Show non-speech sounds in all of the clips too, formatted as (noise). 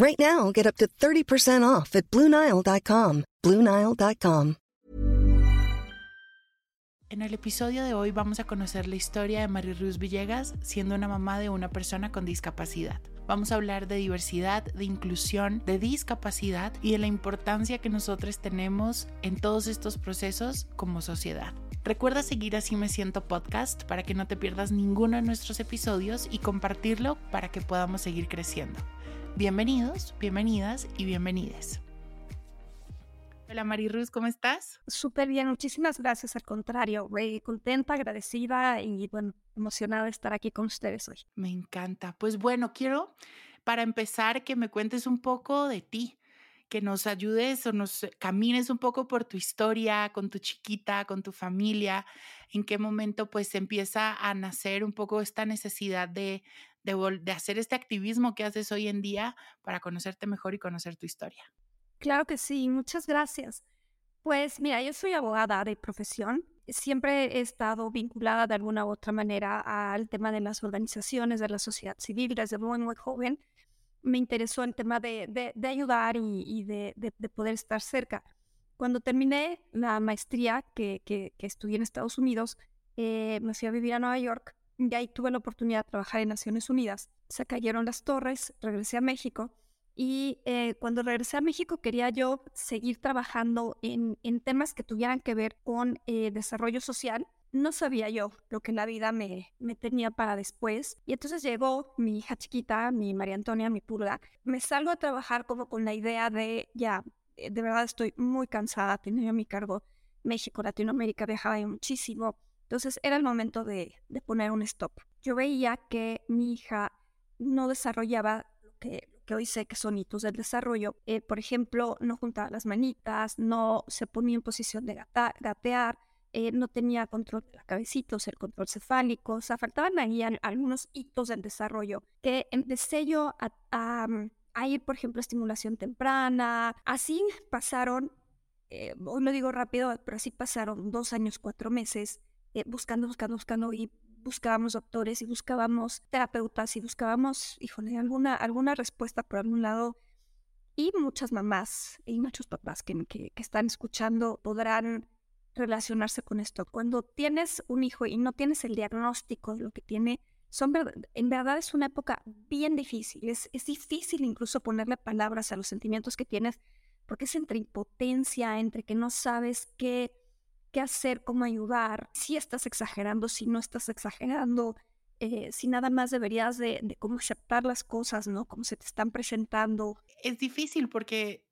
Right now, get up to 30% off at BlueNile.com. BlueNile.com. En el episodio de hoy vamos a conocer la historia de María Ruz Villegas siendo una mamá de una persona con discapacidad. Vamos a hablar de diversidad, de inclusión, de discapacidad y de la importancia que nosotros tenemos en todos estos procesos como sociedad. Recuerda seguir Así Me Siento Podcast para que no te pierdas ninguno de nuestros episodios y compartirlo para que podamos seguir creciendo. Bienvenidos, bienvenidas y bienvenides. Hola Mariruz, ¿cómo estás? Súper bien, muchísimas gracias. Al contrario, Rey, contenta, agradecida y bueno, emocionada de estar aquí con ustedes hoy. Me encanta. Pues bueno, quiero para empezar que me cuentes un poco de ti, que nos ayudes o nos camines un poco por tu historia, con tu chiquita, con tu familia, en qué momento pues empieza a nacer un poco esta necesidad de, de, de hacer este activismo que haces hoy en día para conocerte mejor y conocer tu historia. Claro que sí, muchas gracias. Pues mira, yo soy abogada de profesión. Siempre he estado vinculada de alguna u otra manera al tema de las organizaciones, de la sociedad civil, desde muy, muy joven. Me interesó el tema de, de, ayudar y, de, de, poder estar cerca. Cuando terminé la maestría que, que, que estudié en Estados Unidos, eh, me fui a vivir a Nueva York y ahí tuve la oportunidad de trabajar en Naciones Unidas. Se cayeron las torres, regresé a México y eh, cuando regresé a México quería yo seguir trabajando en, en temas que tuvieran que ver con eh, desarrollo social. No sabía yo lo que la vida me, me tenía para después. Y entonces llegó mi hija chiquita, mi María Antonia, mi purga. Me salgo a trabajar como con la idea de, ya, eh, de verdad estoy muy cansada, tenía a mi cargo México, Latinoamérica, viajaba muchísimo. Entonces era el momento de, de poner un stop. Yo veía que mi hija no desarrollaba lo que, que hoy sé que son hitos del desarrollo, eh, por ejemplo, no juntaba las manitas, no se ponía en posición de gatear, eh, no tenía control de la cabecita, o sea, el control cefálico, o sea, faltaban ahí algunos hitos del desarrollo que empecé yo mm, a, ir, por ejemplo, a estimulación temprana. Así pasaron, eh, hoy lo digo rápido, pero así pasaron dos años, cuatro meses, buscando, buscando, buscando y buscábamos doctores y buscábamos terapeutas y buscábamos, híjole, alguna, alguna respuesta por algún lado. Y muchas mamás y muchos papás que, que, están escuchando podrán relacionarse con esto. Cuando tienes un hijo y no tienes el diagnóstico de lo que tiene, son, en verdad es una época bien difícil. Es, es difícil incluso ponerle palabras a los sentimientos que tienes, porque es entre impotencia, entre que no sabes qué qué hacer, cómo ayudar, si estás exagerando, si no estás exagerando, eh, si nada más deberías de, cómo aceptar las cosas, ¿no? Cómo se te están presentando. Es difícil porque,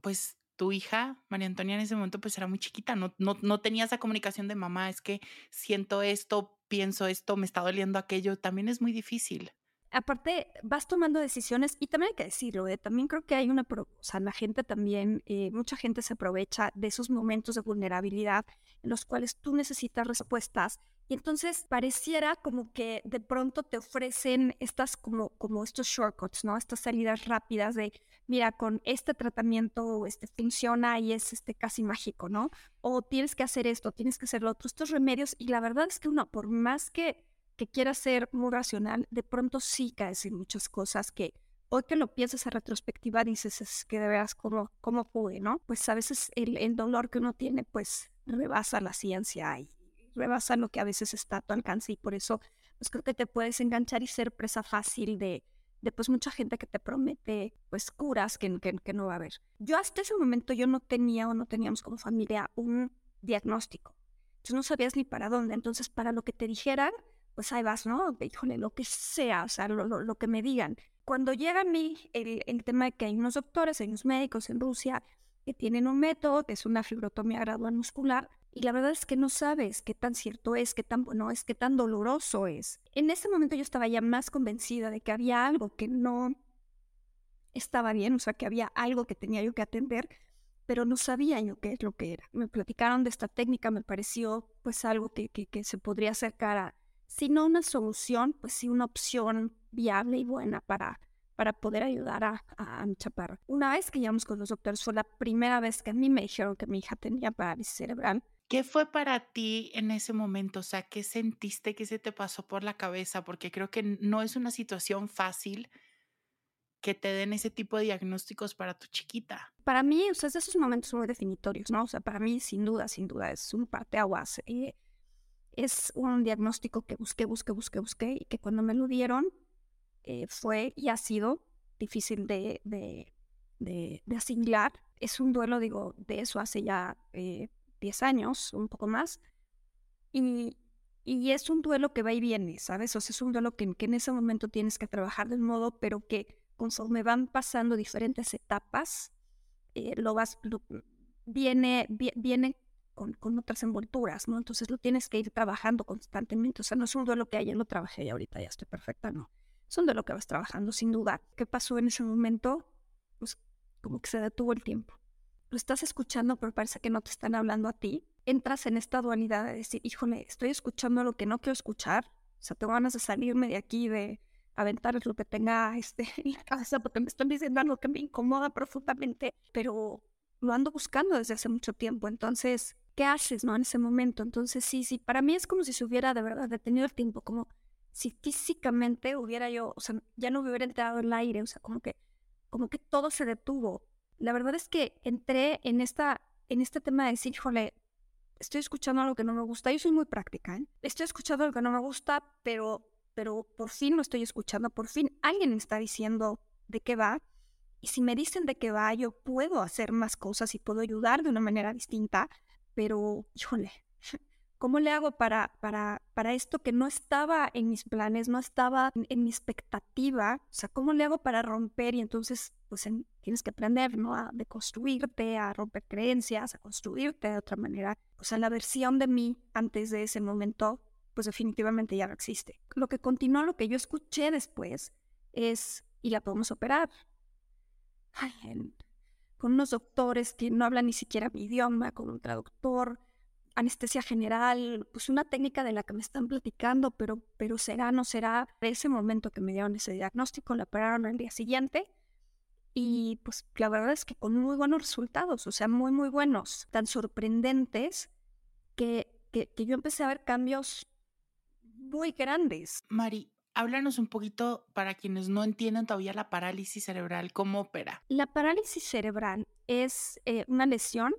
pues, tu hija, María Antonia, en ese momento, pues era muy chiquita, no, no, no tenía esa comunicación de mamá, es que siento esto, pienso esto, me está doliendo aquello, también es muy difícil aparte vas tomando decisiones y también hay que decirlo, ¿eh? también creo que hay una, o sea, la gente también, eh, mucha gente se aprovecha de esos momentos de vulnerabilidad en los cuales tú necesitas respuestas y entonces pareciera como que de pronto te ofrecen estas como, como estos shortcuts, ¿no? Estas salidas rápidas de, mira, con este tratamiento este, funciona y es este, casi mágico, ¿no? O tienes que hacer esto, tienes que hacer lo otro, estos remedios y la verdad es que uno, por más que que quieras ser muy racional, de pronto sí caes en muchas cosas que hoy que lo piensas a retrospectiva dices es que de veras cómo, cómo pude, ¿no? Pues a veces el, el, dolor que uno tiene pues rebasa la ciencia y rebasa lo que a veces está a tu alcance y por eso pues creo que te puedes enganchar y ser presa fácil de, de pues mucha gente que te promete pues curas que, que, que no va a haber. Yo hasta ese momento yo no tenía o no teníamos como familia un diagnóstico. Tú no sabías ni para dónde. Entonces, para lo que te dijeran, pues ahí vas, ¿no? Híjole, lo que sea, o sea, lo, lo, que me digan. Cuando llega a mí el, el, tema de que hay unos doctores, hay unos médicos en Rusia que tienen un método que es una fibrotomía gradual muscular, y la verdad es que no sabes qué tan cierto es, qué tan bueno es, qué tan doloroso es. En ese momento yo estaba ya más convencida de que había algo que no estaba bien, o sea, que había algo que tenía yo que atender, pero no sabía yo qué es lo que era. Me platicaron de esta técnica, me pareció pues algo que, que, se podría acercar a, si no una solución, pues sí una opción viable y buena para, para poder ayudar a, a, mi chaparra. Una vez que llegamos con los doctores, fue la primera vez que a mí me dijeron que mi hija tenía parálisis cerebral. ¿Qué fue para ti en ese momento? O sea, ¿qué sentiste que se te pasó por la cabeza? Porque creo que no es una situación fácil que te den ese tipo de diagnósticos para tu chiquita. Para mí, o sea, es esos momentos muy definitorios, ¿no? O sea, para mí, sin duda, sin duda, es un parteaguas. Eh, es un diagnóstico que busqué, busqué, busqué, busqué, y que cuando me lo dieron eh, fue y ha sido difícil de, de, de, asimilar. Es un duelo, digo, de eso hace ya eh, 10 años, un poco más. Y, y es un duelo que va y viene, ¿sabes? O sea, es un duelo que, que en ese momento tienes que trabajar del modo, pero que conforme van pasando diferentes etapas, eh, lo vas, viene, viene con, con, otras envolturas, ¿no? Entonces lo tienes que ir trabajando constantemente. O sea, no es un duelo que ayer lo trabajé y ahorita ya estoy perfecta, no. Es un duelo que vas trabajando, sin duda. ¿Qué pasó en ese momento? Pues como que se detuvo el tiempo lo estás escuchando, pero parece que no te están hablando a ti, entras en esta dualidad de decir, híjole, estoy escuchando lo que no quiero escuchar, o sea, tengo ganas de salirme de aquí, de aventar lo que tenga este, (laughs) en la cabeza, porque me están diciendo algo que me incomoda profundamente, pero lo ando buscando desde hace mucho tiempo, entonces, ¿qué haces, no, en ese momento? Entonces, sí, sí, para mí es como si se hubiera de verdad detenido el tiempo, como si físicamente hubiera yo, o sea, ya no me hubiera entrado el aire, o sea, como que, como que todo se detuvo, la verdad es que entré en, esta, en este tema de decir, híjole, estoy escuchando algo que no me gusta. Yo soy muy práctica, ¿eh? Estoy escuchando algo que no me gusta, pero, pero por fin lo estoy escuchando. Por fin alguien me está diciendo de qué va. Y si me dicen de qué va, yo puedo hacer más cosas y puedo ayudar de una manera distinta. Pero, híjole, ¿Cómo le hago para, para, para esto que no estaba en mis planes, no estaba en, mi expectativa? O sea, ¿cómo le hago para romper? Y entonces, pues tienes que aprender, ¿no? A deconstruirte, a romper creencias, a construirte de otra manera. O sea, la versión de mí antes de ese momento, pues definitivamente ya no existe. Lo que continuó, lo que yo escuché después es, y la podemos operar. Con unos doctores que no hablan ni siquiera mi idioma, con un traductor anestesia general, pues una técnica de la que me están platicando, pero, pero será, no será. De ese momento que me dieron ese diagnóstico, la operaron el día siguiente y pues la verdad es que con muy buenos resultados, o sea, muy, muy buenos, tan sorprendentes que, que, que yo empecé a ver cambios muy grandes. Mari, háblanos un poquito para quienes no entienden todavía la parálisis cerebral, ¿cómo opera? La parálisis cerebral es eh, una lesión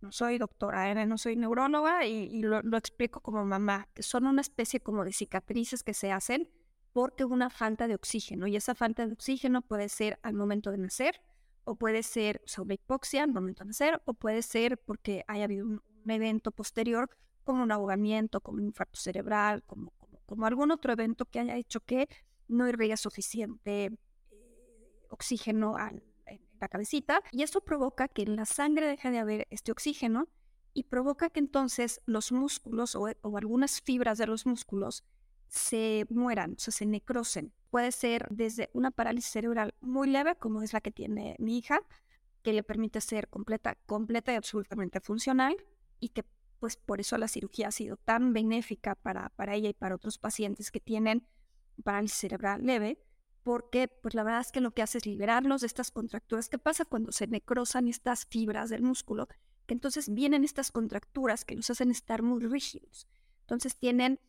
no soy doctora, ¿eh? no soy neuróloga y, lo, explico como mamá, que son una especie como de cicatrices que se hacen porque una falta de oxígeno y esa falta de oxígeno puede ser al momento de nacer o puede ser sobre hipoxia al momento de nacer o puede ser porque haya habido un, evento posterior como un ahogamiento, como un infarto cerebral, como, como, algún otro evento que haya hecho que no irriga suficiente eh, oxígeno al, la cabecita y eso provoca que en la sangre deje de haber este oxígeno y provoca que entonces los músculos o, algunas fibras de los músculos se mueran, o sea, se necrosen. Puede ser desde una parálisis cerebral muy leve, como es la que tiene mi hija, que le permite ser completa, completa y absolutamente funcional y que pues por eso la cirugía ha sido tan benéfica para, para ella y para otros pacientes que tienen parálisis cerebral leve, porque pues la verdad es que lo que hace es liberarlos de estas contracturas. ¿Qué pasa cuando se necrosan estas fibras del músculo? Que entonces vienen estas contracturas que los hacen estar muy rígidos. Entonces tienen,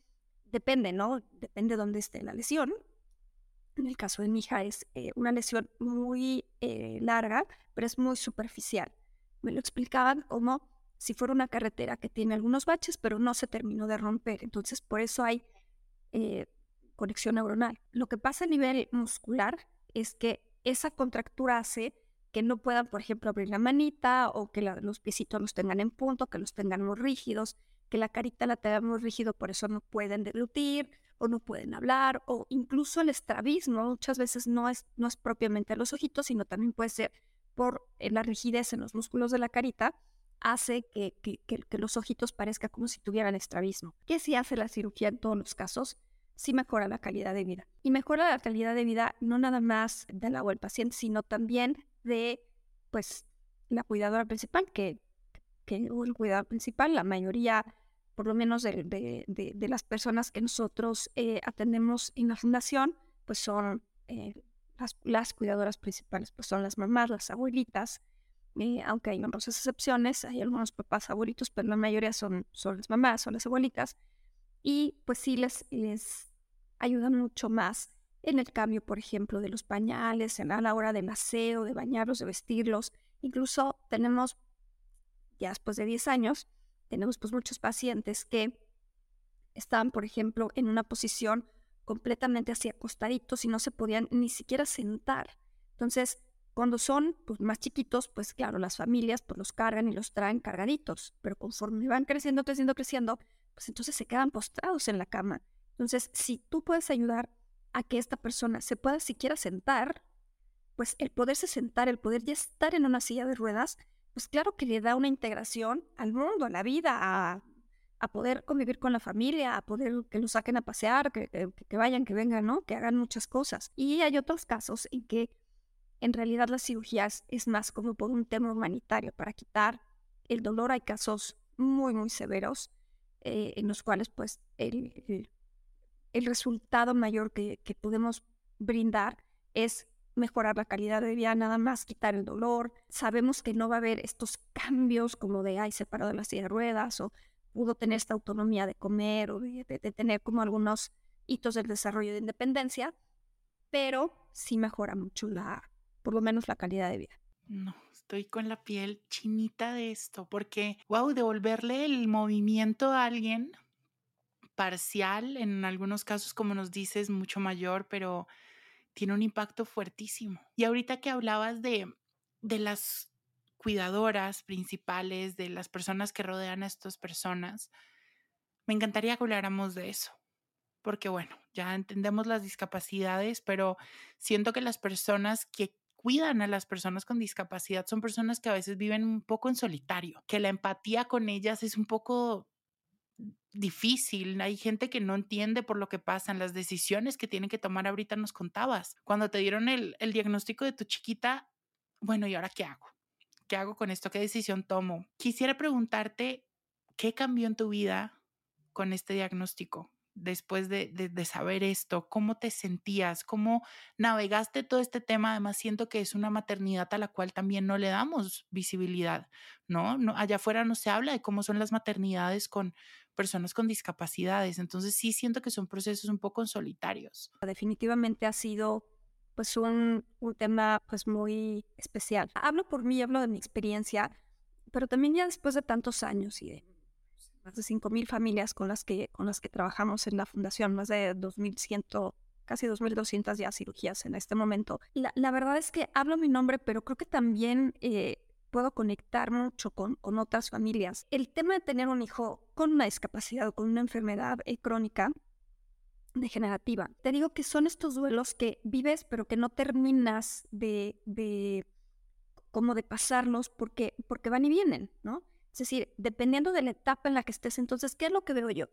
depende, ¿no? Depende de dónde esté la lesión. En el caso de mi hija es eh, una lesión muy eh, larga, pero es muy superficial. Me lo explicaban como si fuera una carretera que tiene algunos baches, pero no se terminó de romper. Entonces, por eso hay eh, conexión neuronal. Lo que pasa a nivel muscular es que esa contractura hace que no puedan, por ejemplo, abrir la manita o que los piecitos los tengan en punto, que los tengan muy rígidos, que la carita la tengan muy rígido, por eso no pueden deglutir o no pueden hablar o incluso el estrabismo muchas veces no es, no es propiamente los ojitos, sino también puede ser por la rigidez en los músculos de la carita, hace que, que, los ojitos parezcan como si tuvieran estrabismo. ¿Qué sí hace la cirugía en todos los casos? sí mejora la calidad de vida. Y mejora la calidad de vida no nada más del agua del paciente, sino también de, pues, la cuidadora principal, que, que el cuidador principal, la mayoría, por lo menos de, de, las personas que nosotros eh, atendemos en la fundación, pues son eh, las, las, cuidadoras principales, pues son las mamás, las abuelitas, aunque hay numerosas excepciones, hay algunos papás abuelitos, pero la mayoría son, son las mamás, son las abuelitas, y pues sí les, les ayudan mucho más en el cambio, por ejemplo, de los pañales, en, a la hora del aseo, de bañarlos, de vestirlos. Incluso tenemos, ya después de 10 años, tenemos pues muchos pacientes que estaban, por ejemplo, en una posición completamente así acostaditos y no se podían ni siquiera sentar. Entonces, cuando son pues, más chiquitos, pues claro, las familias pues los cargan y los traen cargaditos, pero conforme van creciendo, creciendo, creciendo, pues entonces se quedan postrados en la cama. Entonces, si tú puedes ayudar a que esta persona se pueda siquiera sentar, pues el poderse sentar, el poder ya estar en una silla de ruedas, pues claro que le da una integración al mundo, a la vida, a, poder convivir con la familia, a poder que lo saquen a pasear, que, que, vayan, que vengan, ¿no? Que hagan muchas cosas. Y hay otros casos en que en realidad las cirugías es más como por un tema humanitario, para quitar el dolor. Hay casos muy, muy severos eh, en los cuales pues el, el, resultado mayor que, que podemos brindar es mejorar la calidad de vida, nada más quitar el dolor. Sabemos que no va a haber estos cambios como de, ay, separado de la silla de ruedas o pudo tener esta autonomía de comer o de, tener como algunos hitos del desarrollo de independencia, pero sí mejora mucho la, por lo menos la calidad de vida. No, estoy con la piel chinita de esto, porque, wow, devolverle el movimiento a alguien parcial, en algunos casos, como nos dices, mucho mayor, pero tiene un impacto fuertísimo. Y ahorita que hablabas de, de las cuidadoras principales, de las personas que rodean a estas personas, me encantaría que habláramos de eso. Porque bueno, ya entendemos las discapacidades, pero siento que las personas que cuidan a las personas con discapacidad son personas que a veces viven un poco en solitario, que la empatía con ellas es un poco difícil. Hay gente que no entiende por lo que pasan, las decisiones que tienen que tomar. Ahorita nos contabas. Cuando te dieron el, el diagnóstico de tu chiquita, bueno, ¿y ahora qué hago? ¿Qué hago con esto? ¿Qué decisión tomo? Quisiera preguntarte, ¿qué cambió en tu vida con este diagnóstico? Después de, saber esto? ¿Cómo te sentías? ¿Cómo navegaste todo este tema? Además, siento que es una maternidad a la cual también no le damos visibilidad, ¿no? no allá afuera no se habla de cómo son las maternidades con personas con discapacidades. Entonces, sí siento que son procesos un poco solitarios. Definitivamente ha sido pues un, un tema pues muy especial. Hablo por mí, hablo de mi experiencia, pero también ya después de tantos años y de más de 5.000 familias con las, que, con las que trabajamos en la fundación, más de 2.100, casi 2.200 ya cirugías en este momento. La, la, verdad es que hablo mi nombre, pero creo que también eh, puedo conectar mucho con, con otras familias. El tema de tener un hijo con una discapacidad o con una enfermedad eh, crónica degenerativa. Te digo que son estos duelos que vives pero que no terminas de, de como de pasarlos porque, porque van y vienen, ¿no? Es decir, dependiendo de la etapa en la que estés, entonces, ¿qué es lo que veo yo?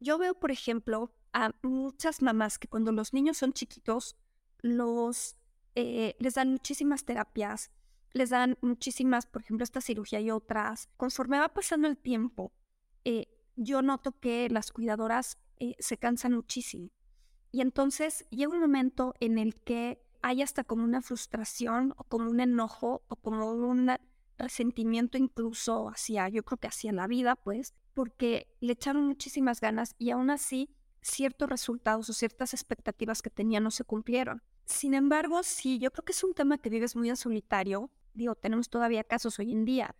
Yo veo, por ejemplo, a muchas mamás que cuando los niños son chiquitos, los, eh, les dan muchísimas terapias, les dan muchísimas, por ejemplo, esta cirugía y otras. Conforme va pasando el tiempo, eh, yo noto que las cuidadoras eh, se cansan muchísimo. Y entonces llega un momento en el que hay hasta como una frustración o como un enojo o como una resentimiento incluso hacia, yo creo que hacia la vida, pues, porque le echaron muchísimas ganas y aún así ciertos resultados o ciertas expectativas que tenía no se cumplieron. Sin embargo, sí, yo creo que es un tema que vives muy en solitario. Digo, tenemos todavía casos hoy en día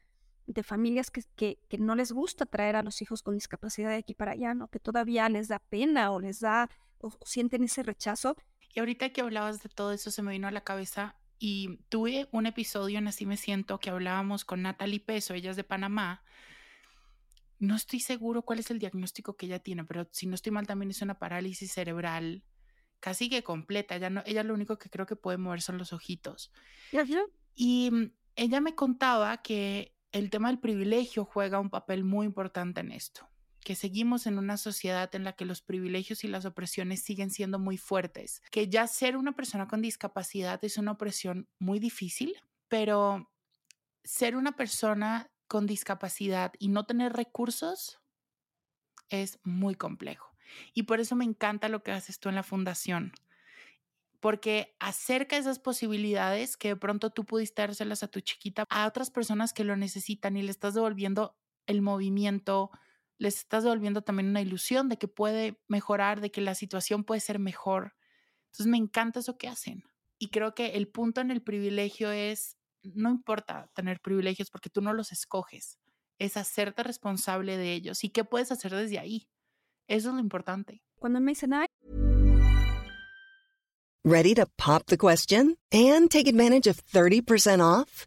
de familias que, que, que, no les gusta traer a los hijos con discapacidad de aquí para allá, ¿no? Que todavía les da pena o les da o sienten ese rechazo. Y ahorita que hablabas de todo eso, se me vino a la cabeza y tuve un episodio en Así me siento que hablábamos con Natalie Peso, ella es de Panamá. No estoy seguro cuál es el diagnóstico que ella tiene, pero si no estoy mal también es una parálisis cerebral casi que completa. Ella, no, ella lo único que creo que puede mover son los ojitos. Y mm, ella me contaba que el tema del privilegio juega un papel muy importante en esto que seguimos en una sociedad en la que los privilegios y las opresiones siguen siendo muy fuertes, que ya ser una persona con discapacidad es una opresión muy difícil, pero ser una persona con discapacidad y no tener recursos es muy complejo. Y por eso me encanta lo que haces tú en la fundación, porque acerca esas posibilidades que de pronto tú pudiste dárselas a tu chiquita a otras personas que lo necesitan y le estás devolviendo el movimiento, les estás devolviendo también una ilusión de que puede mejorar, de que la situación puede ser mejor. Entonces me encanta eso que hacen. Y creo que el punto en el privilegio es, no importa tener privilegios porque tú no los escoges, es hacerte responsable de ellos y qué puedes hacer desde ahí. Eso es lo importante. Cuando me dicen, Ready to pop the question and take advantage of 30% off?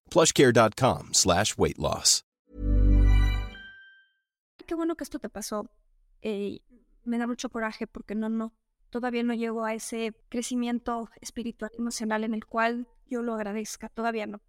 plushcare.com slash weight loss. qué bueno que esto te pasó. Eh, me da mucho coraje porque no, no, todavía no llego a ese crecimiento espiritual, emocional en el cual yo lo agradezca. Todavía no.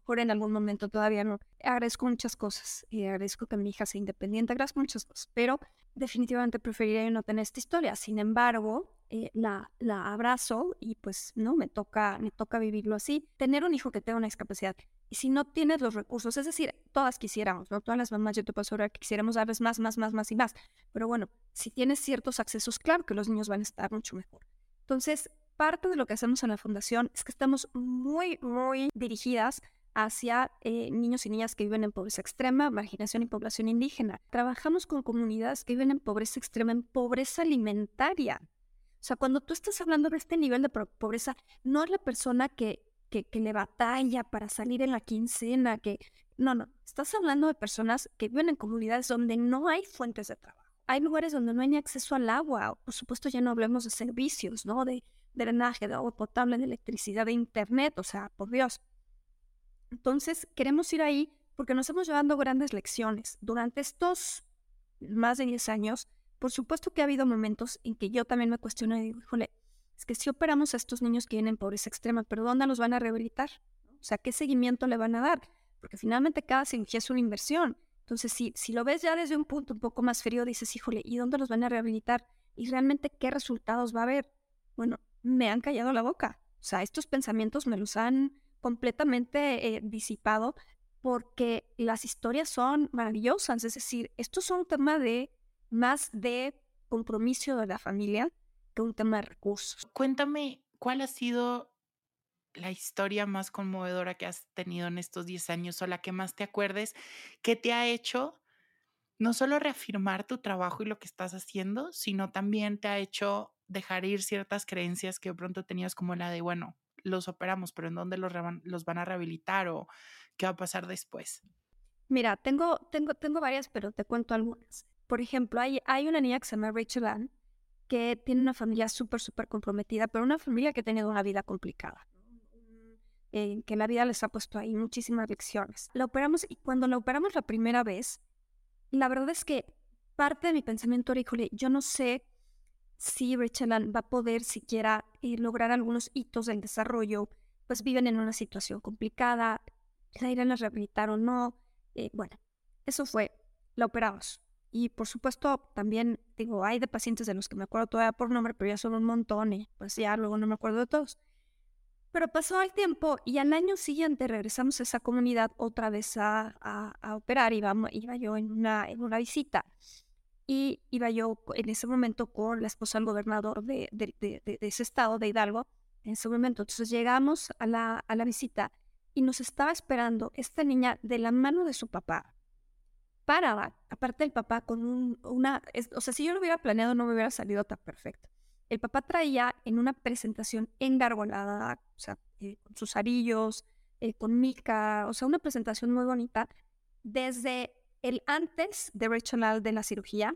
Mejor en algún momento todavía no. Agradezco muchas cosas y agradezco que mi hija sea independiente, agradezco muchas cosas, pero definitivamente preferiría no tener esta historia. Sin embargo, eh, la, la abrazo y pues no, me toca, me toca vivirlo así. Tener un hijo que tenga una discapacidad y si no tienes los recursos, es decir, todas quisiéramos, ¿no? Todas las mamás, yo te puedo asegurar que quisiéramos darles más, más, más, más y más. Pero bueno, si tienes ciertos accesos, claro que los niños van a estar mucho mejor. Entonces, parte de lo que hacemos en la fundación es que estamos muy, muy dirigidas hacia eh, niños y niñas que viven en pobreza extrema, marginación y población indígena. Trabajamos con comunidades que viven en pobreza extrema, en pobreza alimentaria. O sea, cuando tú estás hablando de este nivel de pobreza, no es la persona que que, le batalla para salir en la quincena, que... No, no, estás hablando de personas que viven en comunidades donde no hay fuentes de trabajo. Hay lugares donde no hay ni acceso al agua. Por supuesto, ya no hablemos de servicios, ¿no? De, drenaje, de agua potable, de electricidad, de internet, o sea, por Dios. Entonces, queremos ir ahí porque nos hemos llevando grandes lecciones. Durante estos más de 10 años, por supuesto que ha habido momentos en que yo también me cuestiono y digo, híjole, es que si operamos a estos niños que vienen pobreza extrema, pero ¿dónde los van a rehabilitar? O sea, ¿qué seguimiento le van a dar? Porque finalmente cada cirugía es una inversión. Entonces, si, si lo ves ya desde un punto un poco más frío, dices, híjole, ¿y dónde los van a rehabilitar? ¿Y realmente qué resultados va a haber? Bueno, me han callado la boca. O sea, estos pensamientos me los han completamente eh, disipado porque las historias son maravillosas. Es decir, esto es un tema de más de compromiso de la familia que un tema de recursos. Cuéntame, ¿cuál ha sido la historia más conmovedora que has tenido en estos 10 años o la que más te acuerdes que te ha hecho no solo reafirmar tu trabajo y lo que estás haciendo, sino también te ha hecho dejar ir ciertas creencias que de pronto tenías como la de, bueno, los operamos, pero ¿en dónde los, los van a rehabilitar o qué va a pasar después? Mira, tengo, tengo, tengo varias, pero te cuento algunas. Por ejemplo, hay, hay una niña que se llama Rachel Ann, que tiene una familia súper, súper comprometida, pero una familia que ha tenido una vida complicada. Eh, que la vida les ha puesto ahí muchísimas lecciones. La operamos y cuando la operamos la primera vez, la verdad es que parte de mi pensamiento era, híjole, yo no sé si Rachel va a poder siquiera eh, lograr algunos hitos del desarrollo, pues viven en una situación complicada, la irán a rehabilitar o no. Eh, bueno, eso fue, la operamos. Y por supuesto, también digo, hay de pacientes de los que me acuerdo todavía por nombre, pero ya son un montón y pues ya luego no me acuerdo de todos. Pero pasó el tiempo y al año siguiente regresamos a esa comunidad otra vez a, a, operar. Iba, iba yo en una, en una visita y iba yo en ese momento con la esposa del gobernador de, de, de, de, ese estado, de Hidalgo, en ese momento. Entonces llegamos a la, a la visita y nos estaba esperando esta niña de la mano de su papá aparte el papá con un, una, o sea, si yo lo hubiera planeado no me hubiera salido tan perfecto. El papá traía en una presentación engargolada, o sea, eh, con sus arillos, eh, con mica, o sea, una presentación muy bonita, desde el antes de Rachel de la cirugía,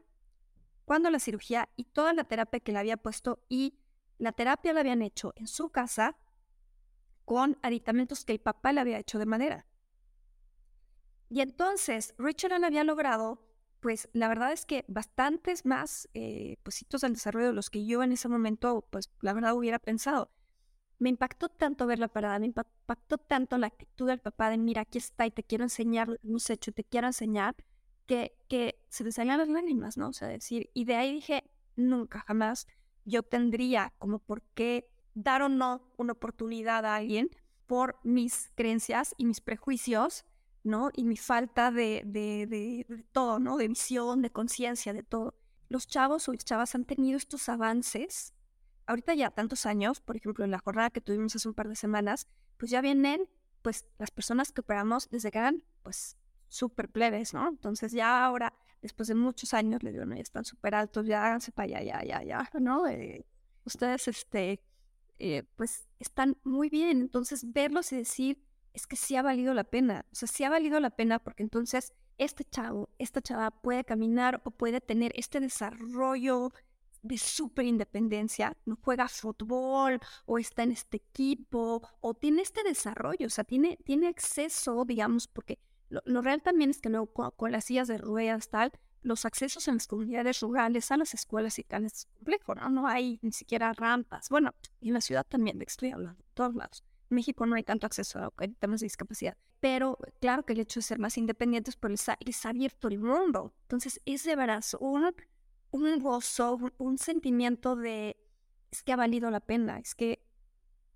cuando la cirugía y toda la terapia que le había puesto y la terapia la habían hecho en su casa con aditamentos que el papá le había hecho de madera. Y entonces Richard había logrado, pues la verdad es que bastantes más eh, pues, hitos al desarrollo de los que yo en ese momento, pues la verdad hubiera pensado. Me impactó tanto ver la parada, me impactó tanto la actitud del papá de mira, aquí está y te quiero enseñar hemos hecho, te quiero enseñar, que, que se me salían las lágrimas, ¿no? O sea, decir, y de ahí dije, nunca, jamás yo tendría como por qué dar o no una oportunidad a alguien por mis creencias y mis prejuicios, ¿no? Y mi falta de, de, de, todo, ¿no? De visión, de conciencia, de todo. Los chavos o chavas han tenido estos avances, ahorita ya tantos años, por ejemplo, en la jornada que tuvimos hace un par de semanas, pues ya vienen, pues, las personas que operamos desde que eran, pues, súper plebes, ¿no? Entonces ya ahora, después de muchos años, le digo, no, ya están súper altos, ya háganse para allá, ya, ya, ya, (laughs) ¿no? Eh, ustedes, este, eh, pues están muy bien. Entonces, verlos y decir, es que sí ha valido la pena. O sea, sí ha valido la pena porque entonces este chavo, esta chava puede caminar o puede tener este desarrollo de súper independencia, no juega fútbol o está en este equipo o tiene este desarrollo, o sea, tiene, tiene acceso, digamos, porque lo, real también es que luego con, las sillas de ruedas, tal, los accesos en las comunidades rurales a las escuelas y tal es complejo, ¿no? No hay ni siquiera rampas. Bueno, y en la ciudad también, de estoy hablando, todos lados. México no hay tanto acceso a temas de discapacidad. Pero claro que el hecho de ser más independientes pues les ha, les ha abierto el mundo. Entonces es de veras un, un gozo, un, sentimiento de es que ha valido la pena, es que,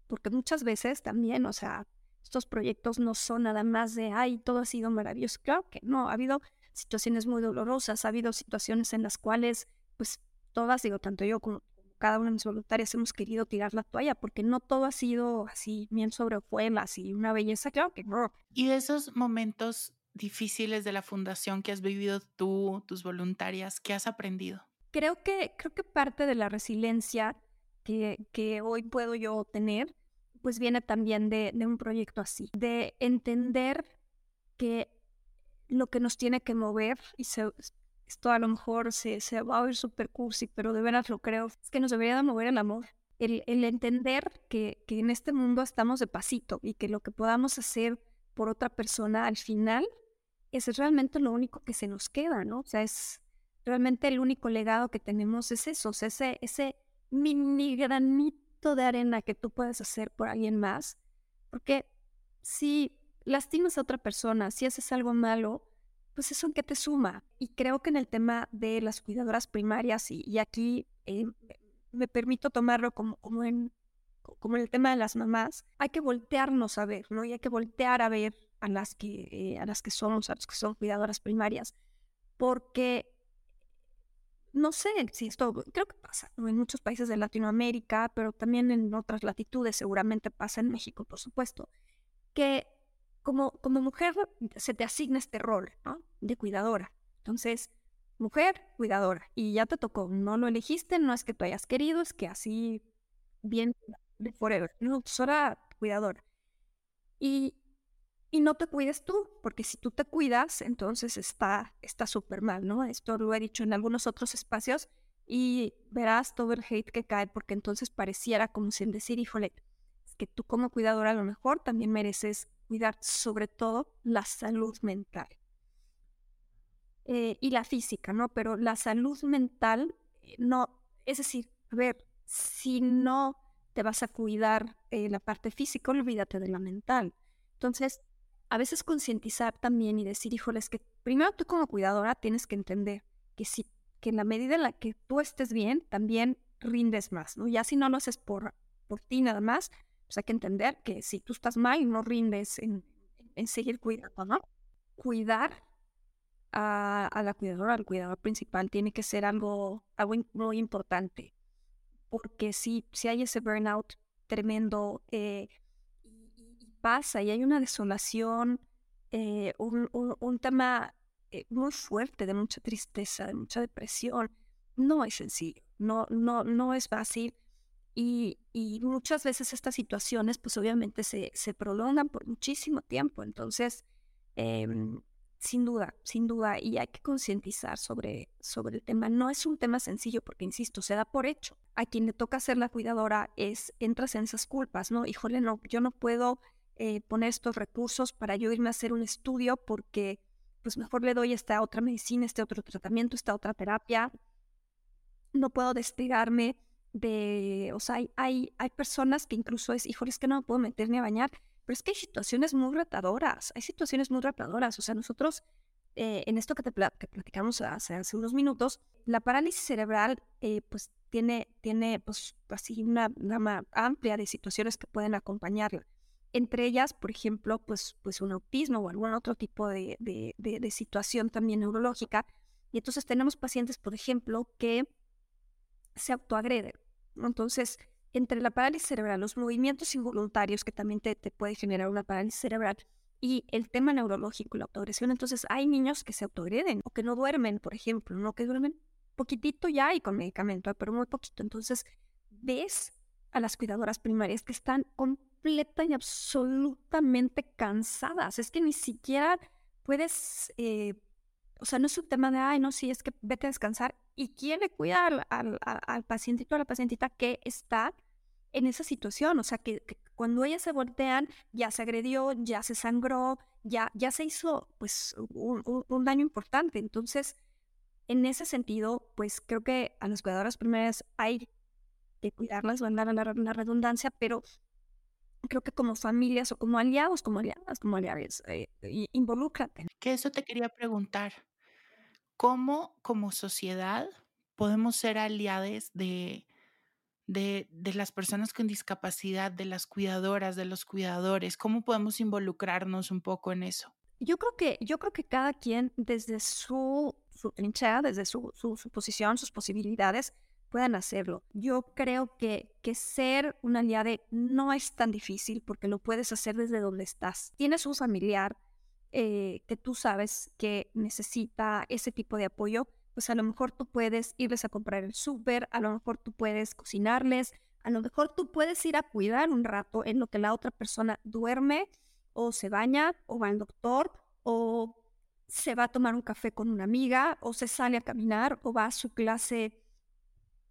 porque muchas veces también, o sea, estos proyectos no son nada más de, ay, todo ha sido maravilloso. Claro que no, ha habido situaciones muy dolorosas, ha habido situaciones en las cuales, pues todas, digo, tanto yo como cada una de mis voluntarias hemos querido tirar la toalla, porque no todo ha sido así, bien sobre hojuelas y una belleza, claro que no. Y de esos momentos difíciles de la fundación que has vivido tú, tus voluntarias, ¿qué has aprendido? Creo que, creo que parte de la resiliencia que, que hoy puedo yo tener, pues viene también de, de un proyecto así, de entender que lo que nos tiene que mover, y esto a lo mejor se, se va a oír super cursi, pero de veras lo creo, es que nos debería de mover el amor. El, el entender que, que en este mundo estamos de pasito y que lo que podamos hacer por otra persona al final es realmente lo único que se nos queda, ¿no? O sea, es realmente el único legado que tenemos es eso, o sea, ese, ese mini granito de arena que tú puedes hacer por alguien más. Porque si lastimas a otra persona, si haces algo malo, pues eso en qué te suma. Y creo que en el tema de las cuidadoras primarias, y, aquí eh, me permito tomarlo como, como, en, como en el tema de las mamás, hay que voltearnos a ver, ¿no? Y hay que voltear a ver a las que, eh, a las que somos, las que son cuidadoras primarias, porque no sé si esto, creo que pasa en muchos países de Latinoamérica, pero también en otras latitudes, seguramente pasa en México, por supuesto, que como, mujer se te asigna este rol de cuidadora. Entonces, mujer, cuidadora. Y ya te tocó, no lo elegiste, no es que tú hayas querido, es que así bien forever. No, pues ahora cuidadora. Y, y no te cuides tú, porque si tú te cuidas, entonces está súper mal, ¿no? Esto lo he dicho en algunos otros espacios y verás todo hate que cae, porque entonces pareciera como sin decir, híjole, es que tú como cuidadora a lo mejor también mereces cuidar sobre todo la salud mental eh, y la física, ¿no? Pero la salud mental, eh, no, es decir, a ver, si no te vas a cuidar eh, la parte física, olvídate de la mental. Entonces, a veces concientizar también y decir, híjoles, que primero tú como cuidadora tienes que entender que si que en la medida en la que tú estés bien, también rindes más, ¿no? Ya si no lo haces por, por ti nada más, pues hay que entender que si tú estás mal, no rindes en, seguir cuidando, ¿no? Cuidar a, la cuidadora, al cuidador principal, tiene que ser algo, algo muy importante. Porque si, si hay ese burnout tremendo eh, y, pasa y hay una desolación, eh, un, un, tema eh, muy fuerte, de mucha tristeza, de mucha depresión. No es sencillo, no, no, no es fácil. Y, y muchas veces estas situaciones, pues obviamente se, se prolongan por muchísimo tiempo. Entonces, em, sin duda, sin duda, y hay que concientizar sobre, sobre el tema. No es un tema sencillo porque, insisto, se da por hecho. A quien le toca ser la cuidadora es, entras en esas culpas, ¿no? Híjole, no, yo no puedo eh, poner estos recursos para yo irme a hacer un estudio porque pues mejor le doy esta otra medicina, este otro tratamiento, esta otra terapia. No puedo despegarme de, o sea, hay, hay, personas que incluso es, híjole, es que no me puedo meter ni a bañar, pero es que hay situaciones muy retadoras, hay situaciones muy retadoras, o sea, nosotros eh, en esto que, te que platicamos hace, hace, unos minutos, la parálisis cerebral eh, pues tiene, tiene pues así una gama amplia de situaciones que pueden acompañarla entre ellas, por ejemplo, pues, pues un autismo o algún otro tipo de, de, situación también neurológica. Y entonces tenemos pacientes, por ejemplo, que se autoagreden. Entonces, entre la parálisis cerebral, los movimientos involuntarios que también te, te puede generar una parálisis cerebral y el tema neurológico, la autoagresión, entonces hay niños que se autoagreden o que no duermen, por ejemplo, no que duermen poquitito ya y con medicamento, pero muy poquito. Entonces, ves a las cuidadoras primarias que están completa y absolutamente cansadas. Es que ni siquiera puedes, eh, o sea, no es un tema de, ay, no, sí, es que vete a descansar. Y quiere cuidar al, al, al pacientito o a la pacientita que está en esa situación. O sea, que, cuando ellas se voltean, ya se agredió, ya se sangró, ya, ya se hizo pues un, un, daño importante. Entonces, en ese sentido, pues creo que a las cuidadoras primeras hay que cuidarlas, van a dar la redundancia, pero creo que como familias o como aliados, como aliadas, como aliados, eh, involúcrate. Que eso te quería preguntar. ¿Cómo como sociedad podemos ser aliados de, de, de, las personas con discapacidad, de las cuidadoras, de los cuidadores? ¿Cómo podemos involucrarnos un poco en eso? Yo creo que, yo creo que cada quien desde su, su trinchera, desde su, su, posición, sus posibilidades, puedan hacerlo. Yo creo que, que ser un aliado no es tan difícil porque lo puedes hacer desde donde estás. Tienes un familiar eh, que tú sabes que necesita ese tipo de apoyo, pues a lo mejor tú puedes irles a comprar el súper, a lo mejor tú puedes cocinarles, a lo mejor tú puedes ir a cuidar un rato en lo que la otra persona duerme o se baña o va al doctor o se va a tomar un café con una amiga o se sale a caminar o va a su clase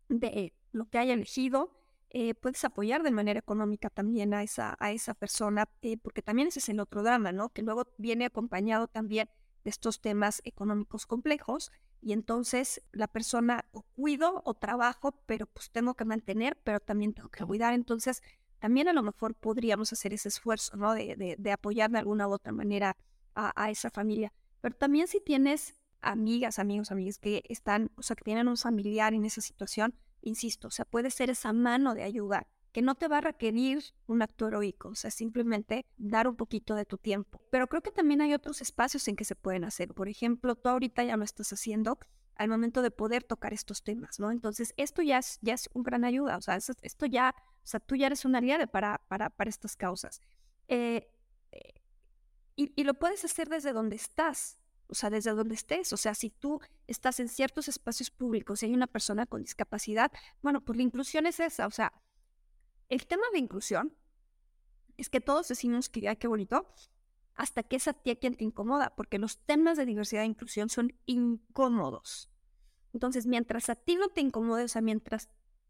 de lo que haya elegido, eh, puedes apoyar de manera económica también a esa, a esa persona, eh, porque también ese es el otro drama, ¿no? Que luego viene acompañado también de estos temas económicos complejos y entonces la persona o cuido o trabajo, pero pues tengo que mantener, pero también tengo que cuidar, entonces también a lo mejor podríamos hacer ese esfuerzo, ¿no? De, de, de apoyar de alguna u otra manera a, a esa familia. Pero también si tienes amigas, amigos, amigas que están, o sea, que tienen un familiar en esa situación, insisto, o sea, puede ser esa mano de ayudar que no te va a requerir un acto heroico, o sea, simplemente dar un poquito de tu tiempo. Pero creo que también hay otros espacios en que se pueden hacer. Por ejemplo, tú ahorita ya lo estás haciendo al momento de poder tocar estos temas, ¿no? Entonces, esto ya es, ya es un gran ayuda, o sea, esto ya, o sea, tú ya eres una aliada para, para, para estas causas. Eh, eh, y lo puedes hacer desde donde estás, o sea, desde donde estés. O sea, si tú estás en ciertos espacios públicos y hay una persona con discapacidad, bueno, pues la inclusión es esa. O sea, el tema de inclusión es que todos decimos que, ya qué bonito, hasta que es a ti quien te incomoda, porque los temas de diversidad e inclusión son incómodos. Entonces, mientras a ti no te incomode, o sea, mientras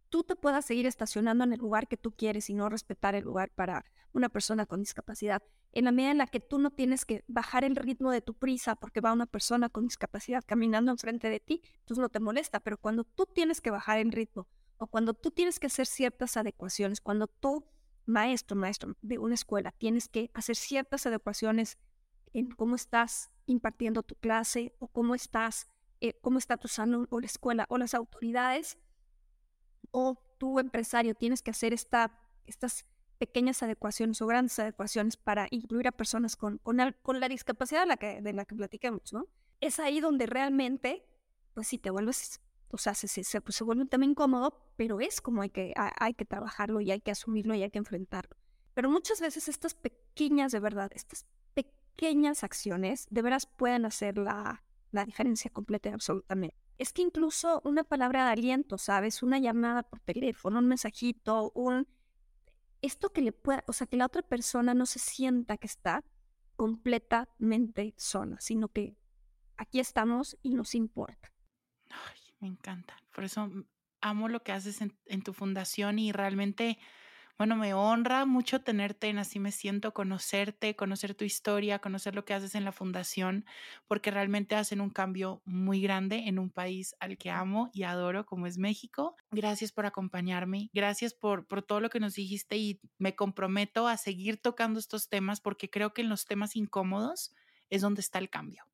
tú te puedas seguir estacionando en el lugar que tú quieres y no respetar el lugar para una persona con discapacidad, en la medida en la que tú no tienes que bajar el ritmo de tu prisa porque va una persona con discapacidad caminando enfrente de ti, entonces no te molesta, pero cuando tú tienes que bajar el ritmo o cuando tú tienes que hacer ciertas adecuaciones, cuando tú, maestro, maestro de una escuela, tienes que hacer ciertas adecuaciones en cómo estás impartiendo tu clase o cómo estás, eh, cómo está tu salón o la escuela o las autoridades, o tu empresario tienes que hacer esta, estas pequeñas adecuaciones o grandes adecuaciones para incluir a personas con, con, la discapacidad de la, que, de platicamos, ¿no? Es ahí donde realmente, pues si te vuelves, o sea, se, se, pues, se vuelve un tema incómodo, pero es como hay que, hay que trabajarlo y hay que asumirlo y hay que enfrentarlo. Pero muchas veces estas pequeñas, de verdad, estas pequeñas acciones de veras pueden hacer la, la diferencia completa y absolutamente. Es que incluso una palabra de aliento, ¿sabes? Una llamada por teléfono, un mensajito, un... Esto que le pueda, o sea, que la otra persona no se sienta que está completamente sola, sino que aquí estamos y nos importa. Ay, me encanta. Por eso amo lo que haces en, en tu fundación y realmente bueno, me honra mucho tenerte en Así Me Siento, conocerte, conocer tu historia, conocer lo que haces en la fundación, porque realmente hacen un cambio muy grande en un país al que amo y adoro como es México. Gracias por acompañarme, gracias por, por todo lo que nos dijiste y me comprometo a seguir tocando estos temas porque creo que en los temas incómodos es donde está el cambio.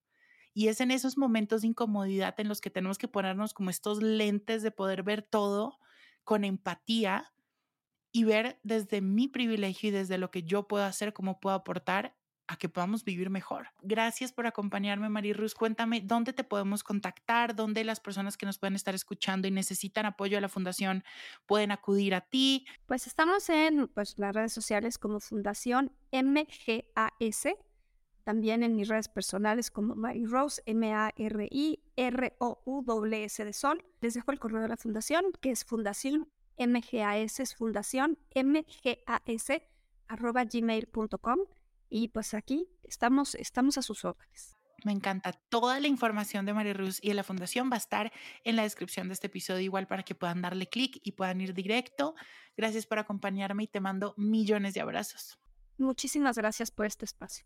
Y es en esos momentos de incomodidad en los que tenemos que ponernos como estos lentes de poder ver todo con empatía y ver desde mi privilegio y desde lo que yo puedo hacer, cómo puedo aportar a que podamos vivir mejor. Gracias por acompañarme, Marirus. Cuéntame dónde te podemos contactar, dónde las personas que nos pueden estar escuchando y necesitan apoyo de la fundación pueden acudir a ti. Pues estamos en pues, las redes sociales como Fundación MGAS, también en mis redes personales como Mary Rose, M-A-R-I-R-O-U-S de Sol. Les dejo el correo de la fundación, que es fundación MGAS es fundación, mgas arroba gmail.com y pues aquí estamos, estamos a sus órdenes. Me encanta. Toda la información de María Ruz y de la fundación va a estar en la descripción de este episodio, igual para que puedan darle clic y puedan ir directo. Gracias por acompañarme y te mando millones de abrazos. Muchísimas gracias por este espacio.